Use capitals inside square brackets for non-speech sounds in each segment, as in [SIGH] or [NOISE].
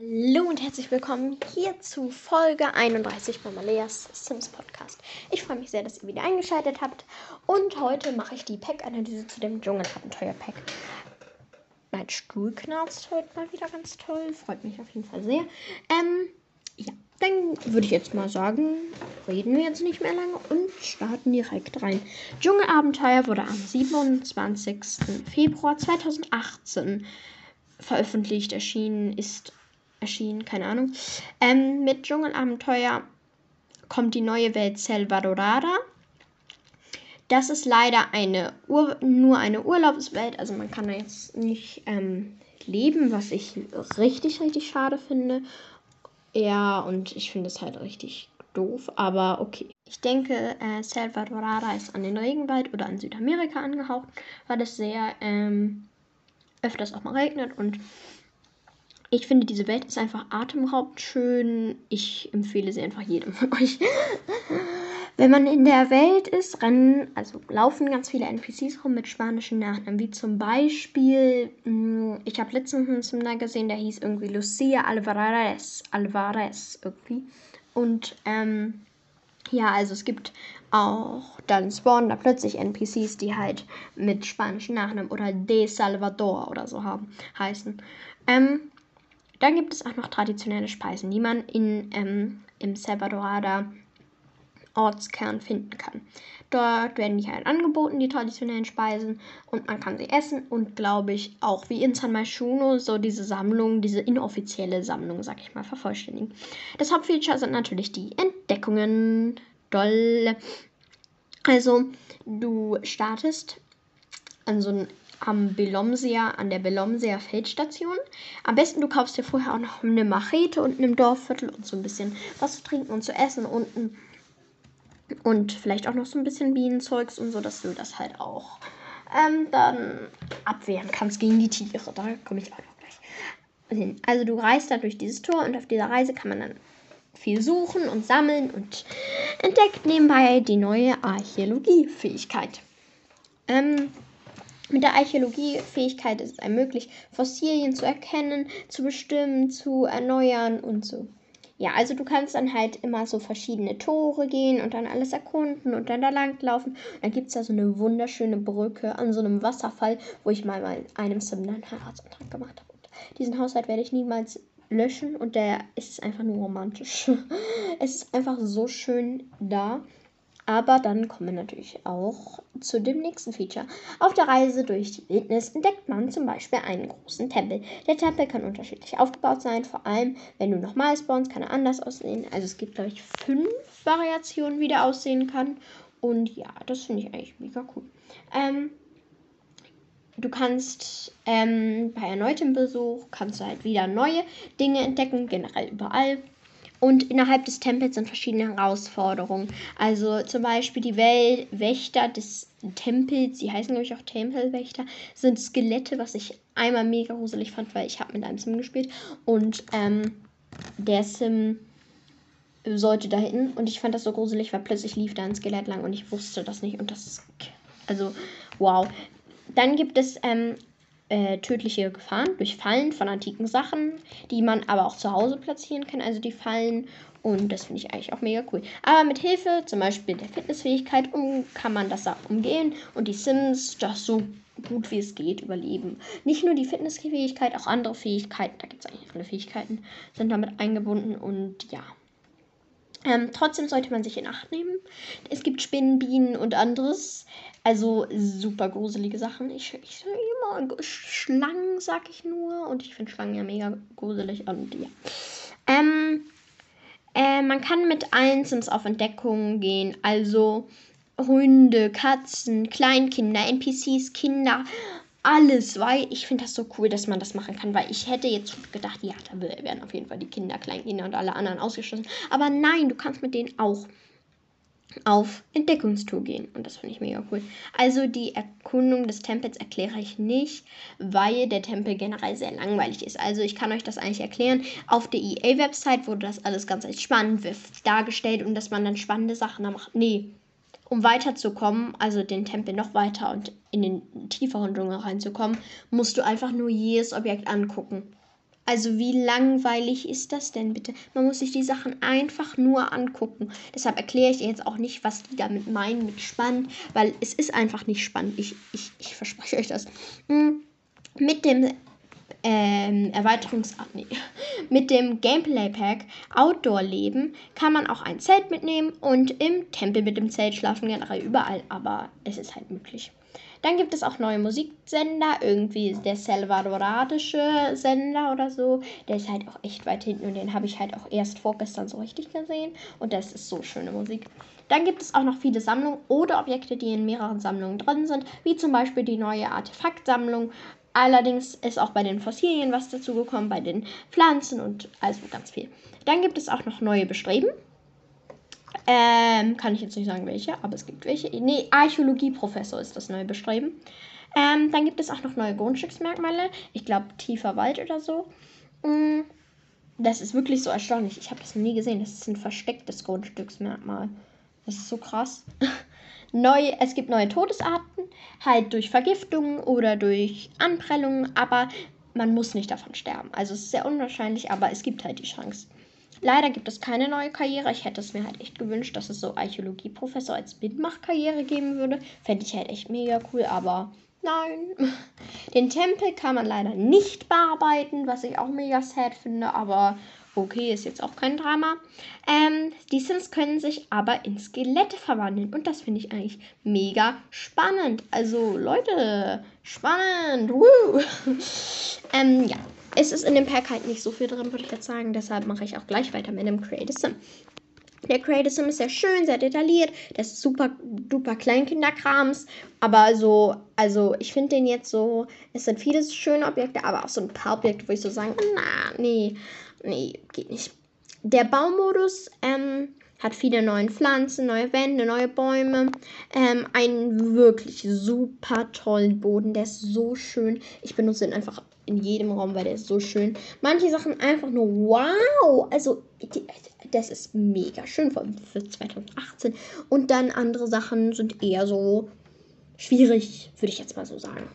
Hallo und herzlich willkommen hier zu Folge 31 von Maleas Sims Podcast. Ich freue mich sehr, dass ihr wieder eingeschaltet habt und heute mache ich die Pack-Analyse zu dem Dschungelabenteuer-Pack. Mein Stuhl knarzt heute mal wieder ganz toll, freut mich auf jeden Fall sehr. Ähm, ja, dann würde ich jetzt mal sagen, reden wir jetzt nicht mehr lange und starten direkt rein. Dschungelabenteuer wurde am 27. Februar 2018 veröffentlicht, erschienen ist erschienen, keine Ahnung. Ähm, mit Dschungelabenteuer kommt die neue Welt Salvadorada. Das ist leider eine Ur nur eine Urlaubswelt, also man kann da jetzt nicht ähm, leben, was ich richtig, richtig schade finde. Ja, und ich finde es halt richtig doof, aber okay. Ich denke, äh, Salvadorada ist an den Regenwald oder an Südamerika angehaucht, weil es sehr ähm, öfters auch mal regnet und ich finde, diese Welt ist einfach atemberaubend schön. Ich empfehle sie einfach jedem von euch. [LAUGHS] Wenn man in der Welt ist, rennen, also laufen ganz viele NPCs rum mit spanischen Nachnamen, wie zum Beispiel, hm, ich habe letztens einen gesehen, der hieß irgendwie Lucia Alvarez, Alvarez irgendwie. Und ähm, ja, also es gibt auch, dann spawnen da plötzlich NPCs, die halt mit spanischen Nachnamen oder De Salvador oder so haben, heißen. Ähm, dann gibt es auch noch traditionelle Speisen, die man in, ähm, im Salvadorada Ortskern finden kann. Dort werden die halt angeboten, die traditionellen Speisen, und man kann sie essen und glaube ich auch wie in San Myshuno so diese Sammlung, diese inoffizielle Sammlung, sag ich mal, vervollständigen. Das Hauptfeature sind natürlich die Entdeckungen. Doll. Also, du startest an so einem am Belomsea, an der Belomsea Feldstation. Am besten du kaufst dir vorher auch noch eine Machete und einem Dorfviertel und so ein bisschen was zu trinken und zu essen unten. Und vielleicht auch noch so ein bisschen Bienenzeugs und so, dass du das halt auch ähm, dann abwehren kannst gegen die Tiere. Da komme ich auch noch gleich hin. Also du reist da durch dieses Tor und auf dieser Reise kann man dann viel suchen und sammeln und entdeckt nebenbei die neue Archäologiefähigkeit. Ähm, mit der Archäologiefähigkeit ist es einem möglich, Fossilien zu erkennen, zu bestimmen, zu erneuern und so. Ja, also du kannst dann halt immer so verschiedene Tore gehen und dann alles erkunden und dann da langlaufen. Und dann gibt es da so eine wunderschöne Brücke an so einem Wasserfall, wo ich mal in einem Sim einen Heiratsantrag gemacht habe. Diesen Haushalt werde ich niemals löschen und der ist einfach nur romantisch. [LAUGHS] es ist einfach so schön da. Aber dann kommen wir natürlich auch zu dem nächsten Feature. Auf der Reise durch die Wildnis entdeckt man zum Beispiel einen großen Tempel. Der Tempel kann unterschiedlich aufgebaut sein, vor allem wenn du nochmal spawnst, kann er anders aussehen. Also es gibt, glaube ich, fünf Variationen, wie der aussehen kann. Und ja, das finde ich eigentlich mega cool. Ähm, du kannst ähm, bei erneutem Besuch kannst du halt wieder neue Dinge entdecken, generell überall. Und innerhalb des Tempels sind verschiedene Herausforderungen. Also zum Beispiel die Wel Wächter des Tempels, die heißen glaube ich auch Tempelwächter, sind Skelette, was ich einmal mega gruselig fand, weil ich habe mit einem Sim gespielt. Und ähm, der Sim sollte da hin und ich fand das so gruselig, weil plötzlich lief da ein Skelett lang und ich wusste das nicht und das ist also wow. Dann gibt es ähm, äh, tödliche Gefahren durch Fallen von antiken Sachen, die man aber auch zu Hause platzieren kann, also die Fallen. Und das finde ich eigentlich auch mega cool. Aber mit Hilfe zum Beispiel der Fitnessfähigkeit um, kann man das umgehen und die Sims das so gut wie es geht überleben. Nicht nur die Fitnessfähigkeit, auch andere Fähigkeiten, da gibt es eigentlich viele Fähigkeiten, sind damit eingebunden und ja. Ähm, trotzdem sollte man sich in Acht nehmen. Es gibt Spinnen, Bienen und anderes. Also super gruselige Sachen. Ich, ich immer Schlangen, sag ich nur. Und ich finde Schlangen ja mega gruselig. Und ja. Ähm, äh, man kann mit allen Sims auf Entdeckungen gehen. Also Hunde, Katzen, Kleinkinder, NPCs, Kinder alles, weil ich finde das so cool, dass man das machen kann, weil ich hätte jetzt gedacht, ja, da werden auf jeden Fall die Kinder, Kleinkinder und alle anderen ausgeschlossen. Aber nein, du kannst mit denen auch auf Entdeckungstour gehen. Und das finde ich mega cool. Also die Erkundung des Tempels erkläre ich nicht, weil der Tempel generell sehr langweilig ist. Also ich kann euch das eigentlich erklären. Auf der EA-Website wurde das alles ganz spannend dargestellt und dass man dann spannende Sachen da macht. Nee, um weiterzukommen, also den Tempel noch weiter und in den tieferen Dschungel reinzukommen, musst du einfach nur jedes Objekt angucken. Also wie langweilig ist das denn bitte? Man muss sich die Sachen einfach nur angucken. Deshalb erkläre ich jetzt auch nicht, was die damit meinen mit spannend, weil es ist einfach nicht spannend. Ich, ich, ich verspreche euch das. Hm, mit dem ähm, Erweiterungs nee, [LAUGHS] mit dem Gameplay Pack Outdoor Leben kann man auch ein Zelt mitnehmen und im Tempel mit dem Zelt schlafen generell überall, aber es ist halt möglich. Dann gibt es auch neue Musiksender, irgendwie der salvadoranische Sender oder so. Der ist halt auch echt weit hinten und den habe ich halt auch erst vorgestern so richtig gesehen. Und das ist so schöne Musik. Dann gibt es auch noch viele Sammlungen oder Objekte, die in mehreren Sammlungen drin sind, wie zum Beispiel die neue Artefaktsammlung. Allerdings ist auch bei den Fossilien was dazugekommen, bei den Pflanzen und also ganz viel. Dann gibt es auch noch neue Bestreben. Ähm, kann ich jetzt nicht sagen, welche, aber es gibt welche. Nee, Archäologieprofessor ist das neue Bestreben. Ähm, dann gibt es auch noch neue Grundstücksmerkmale. Ich glaube, tiefer Wald oder so. Mm, das ist wirklich so erstaunlich. Ich habe das noch nie gesehen. Das ist ein verstecktes Grundstücksmerkmal. Das ist so krass. [LAUGHS] Neu, es gibt neue Todesarten, halt durch Vergiftungen oder durch Anprellungen, aber man muss nicht davon sterben. Also es ist sehr unwahrscheinlich, aber es gibt halt die Chance. Leider gibt es keine neue Karriere. Ich hätte es mir halt echt gewünscht, dass es so Archäologieprofessor als Mitmachkarriere geben würde. Fände ich halt echt mega cool, aber nein. [LAUGHS] Den Tempel kann man leider nicht bearbeiten, was ich auch mega sad finde, aber okay, ist jetzt auch kein Drama. Ähm, die Sims können sich aber in Skelette verwandeln und das finde ich eigentlich mega spannend. Also Leute, spannend. [LAUGHS] Ähm, ja, es ist in dem Pack halt nicht so viel drin, würde ich jetzt sagen. Deshalb mache ich auch gleich weiter mit dem Create Sim. Der Create Sim ist sehr schön, sehr detailliert. Das ist super duper Kleinkinderkrams. Aber so, also ich finde den jetzt so, es sind viele schöne Objekte, aber auch so ein paar Objekte, wo ich so sagen, na, nee, nee, geht nicht. Der Baumodus, ähm, hat viele neue Pflanzen, neue Wände, neue Bäume. Ähm, einen wirklich super tollen Boden. Der ist so schön. Ich benutze ihn einfach in jedem Raum, weil der ist so schön. Manche Sachen einfach nur wow. Also, das ist mega schön für 2018. Und dann andere Sachen sind eher so schwierig, würde ich jetzt mal so sagen.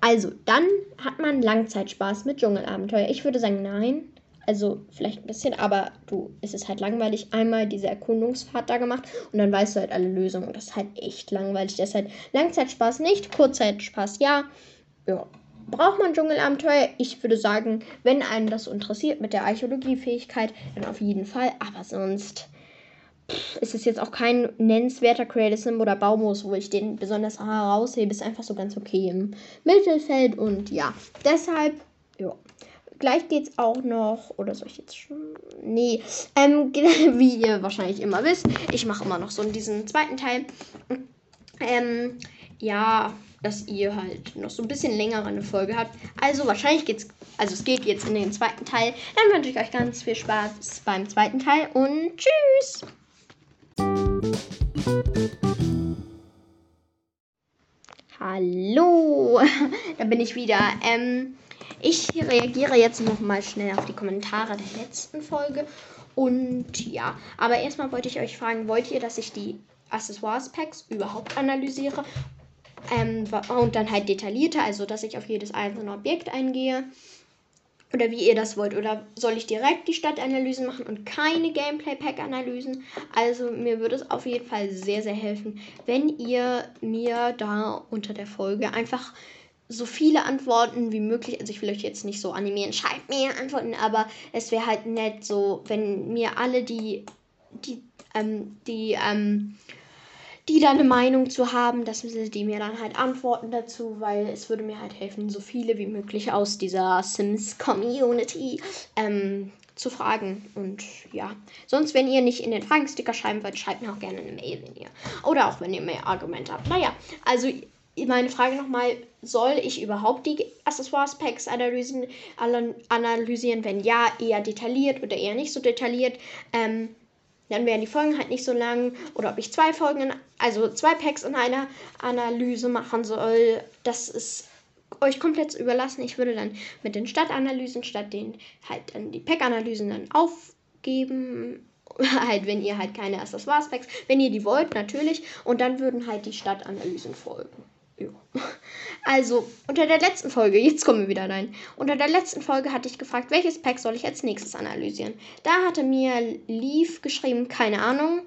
Also, dann hat man Langzeitspaß mit Dschungelabenteuer. Ich würde sagen, nein. Also vielleicht ein bisschen, aber du, es ist halt langweilig. Einmal diese Erkundungsfahrt da gemacht und dann weißt du halt alle Lösungen. Und das ist halt echt langweilig. Halt Langzeitspaß nicht, Kurzzeitspaß ja. Ja. Braucht man Dschungelabenteuer? Ich würde sagen, wenn einen das interessiert mit der Archäologiefähigkeit, dann auf jeden Fall. Aber sonst pff, ist es jetzt auch kein nennenswerter Creative Sim oder Baumos, wo ich den besonders heraushebe. Ist einfach so ganz okay im Mittelfeld und ja. Deshalb, ja gleich geht's auch noch. Oder soll ich jetzt schon? Nee. Ähm, [LAUGHS] wie ihr wahrscheinlich immer wisst, ich mache immer noch so diesen zweiten Teil. Ähm, ja, dass ihr halt noch so ein bisschen länger eine Folge habt. Also wahrscheinlich geht's, also es geht jetzt in den zweiten Teil. Dann wünsche ich euch ganz viel Spaß beim zweiten Teil und tschüss! Hallo, [LAUGHS] da bin ich wieder. Ähm, ich reagiere jetzt noch mal schnell auf die Kommentare der letzten Folge. Und ja, aber erstmal wollte ich euch fragen, wollt ihr, dass ich die Accessoires-Packs überhaupt analysiere? Ähm, und dann halt detaillierter, also dass ich auf jedes einzelne Objekt eingehe. Oder wie ihr das wollt. Oder soll ich direkt die Stadtanalysen machen und keine Gameplay-Pack-Analysen? Also mir würde es auf jeden Fall sehr, sehr helfen, wenn ihr mir da unter der Folge einfach so viele Antworten wie möglich. Also ich will euch jetzt nicht so animieren, schreibt mir Antworten, aber es wäre halt nett, so wenn mir alle die, die, ähm, die, ähm, die da eine Meinung zu haben, dass die mir dann halt antworten dazu, weil es würde mir halt helfen, so viele wie möglich aus dieser Sims Community ähm, zu fragen. Und ja, sonst, wenn ihr nicht in den Fragensticker schreiben wollt, schreibt mir auch gerne eine Mail, wenn ihr. Oder auch wenn ihr mehr Argumente habt. Naja, also meine Frage nochmal, soll ich überhaupt die Accessoires-Packs analysieren, analysieren? Wenn ja, eher detailliert oder eher nicht so detailliert? Ähm, dann wären die Folgen halt nicht so lang. Oder ob ich zwei Folgen, also zwei Packs in einer Analyse machen soll, das ist euch komplett überlassen. Ich würde dann mit den Stadtanalysen statt den halt dann die Pack-Analysen dann aufgeben. [LAUGHS] halt, wenn ihr halt keine Accessoires-Packs, wenn ihr die wollt, natürlich. Und dann würden halt die Stadtanalysen folgen. Also, unter der letzten Folge, jetzt kommen wir wieder rein. Unter der letzten Folge hatte ich gefragt, welches Pack soll ich als nächstes analysieren. Da hatte mir Leaf geschrieben, keine Ahnung.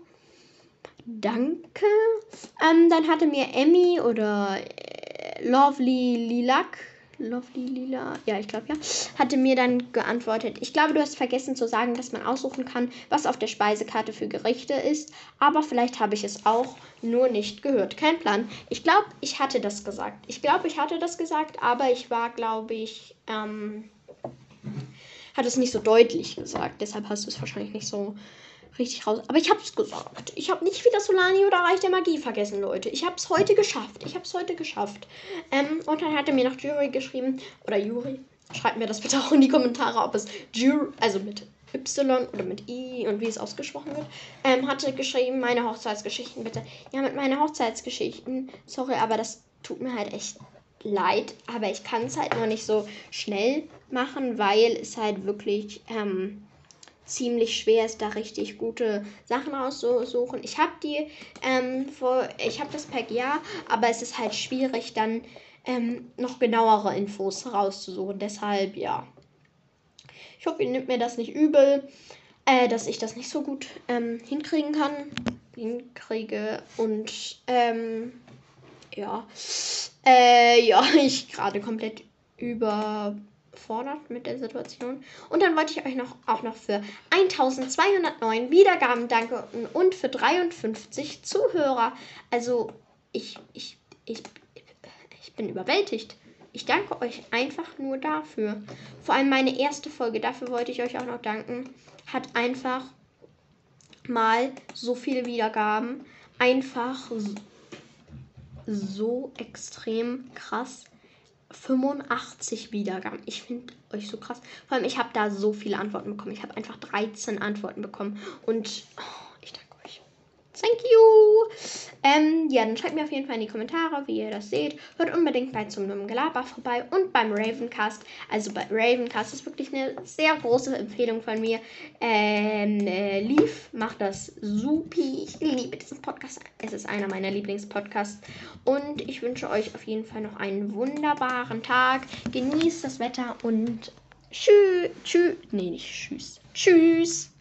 Danke. Ähm, dann hatte mir Emmy oder äh, Lovely Lilac Lovely Lila, ja, ich glaube ja, hatte mir dann geantwortet. Ich glaube, du hast vergessen zu sagen, dass man aussuchen kann, was auf der Speisekarte für Gerichte ist. Aber vielleicht habe ich es auch nur nicht gehört. Kein Plan. Ich glaube, ich hatte das gesagt. Ich glaube, ich hatte das gesagt, aber ich war, glaube ich, ähm, hatte es nicht so deutlich gesagt. Deshalb hast du es wahrscheinlich nicht so richtig raus. Aber ich hab's gesagt. Ich habe nicht wieder Solani oder Reich der Magie vergessen, Leute. Ich hab's heute geschafft. Ich hab's heute geschafft. Ähm, und dann hat er mir noch Jury geschrieben. Oder Juri. Schreibt mir das bitte auch in die Kommentare, ob es Jury, also mit Y oder mit I und wie es ausgesprochen wird. Ähm, hatte geschrieben, meine Hochzeitsgeschichten bitte. Ja, mit meinen Hochzeitsgeschichten. Sorry, aber das tut mir halt echt leid. Aber ich kann es halt noch nicht so schnell machen, weil es halt wirklich. Ähm, ziemlich schwer ist, da richtig gute Sachen rauszusuchen. Ich habe die, ähm, vor, ich habe das Pack ja, aber es ist halt schwierig, dann ähm, noch genauere Infos rauszusuchen. Deshalb ja. Ich hoffe, ihr nehmt mir das nicht übel, äh, dass ich das nicht so gut ähm, hinkriegen kann. Hinkriege und ähm, ja. Äh, ja, [LAUGHS] ich gerade komplett über überfordert mit der Situation. Und dann wollte ich euch noch, auch noch für 1209 Wiedergaben danken und für 53 Zuhörer. Also ich, ich, ich, ich bin überwältigt. Ich danke euch einfach nur dafür. Vor allem meine erste Folge, dafür wollte ich euch auch noch danken, hat einfach mal so viele Wiedergaben. Einfach so, so extrem krass 85 Wiedergaben. Ich finde euch so krass. Vor allem, ich habe da so viele Antworten bekommen. Ich habe einfach 13 Antworten bekommen. Und oh, Thank you. Ähm, ja, dann schreibt mir auf jeden Fall in die Kommentare, wie ihr das seht. Hört unbedingt bei zum Gelaber vorbei und beim Ravencast. Also bei Ravencast ist wirklich eine sehr große Empfehlung von mir. Ähm, äh, Leaf macht das supi. Ich liebe diesen Podcast. Es ist einer meiner Lieblingspodcasts. Und ich wünsche euch auf jeden Fall noch einen wunderbaren Tag. Genießt das Wetter und tschüss. Tschüss. Nee, nicht tschüss. Tschüss.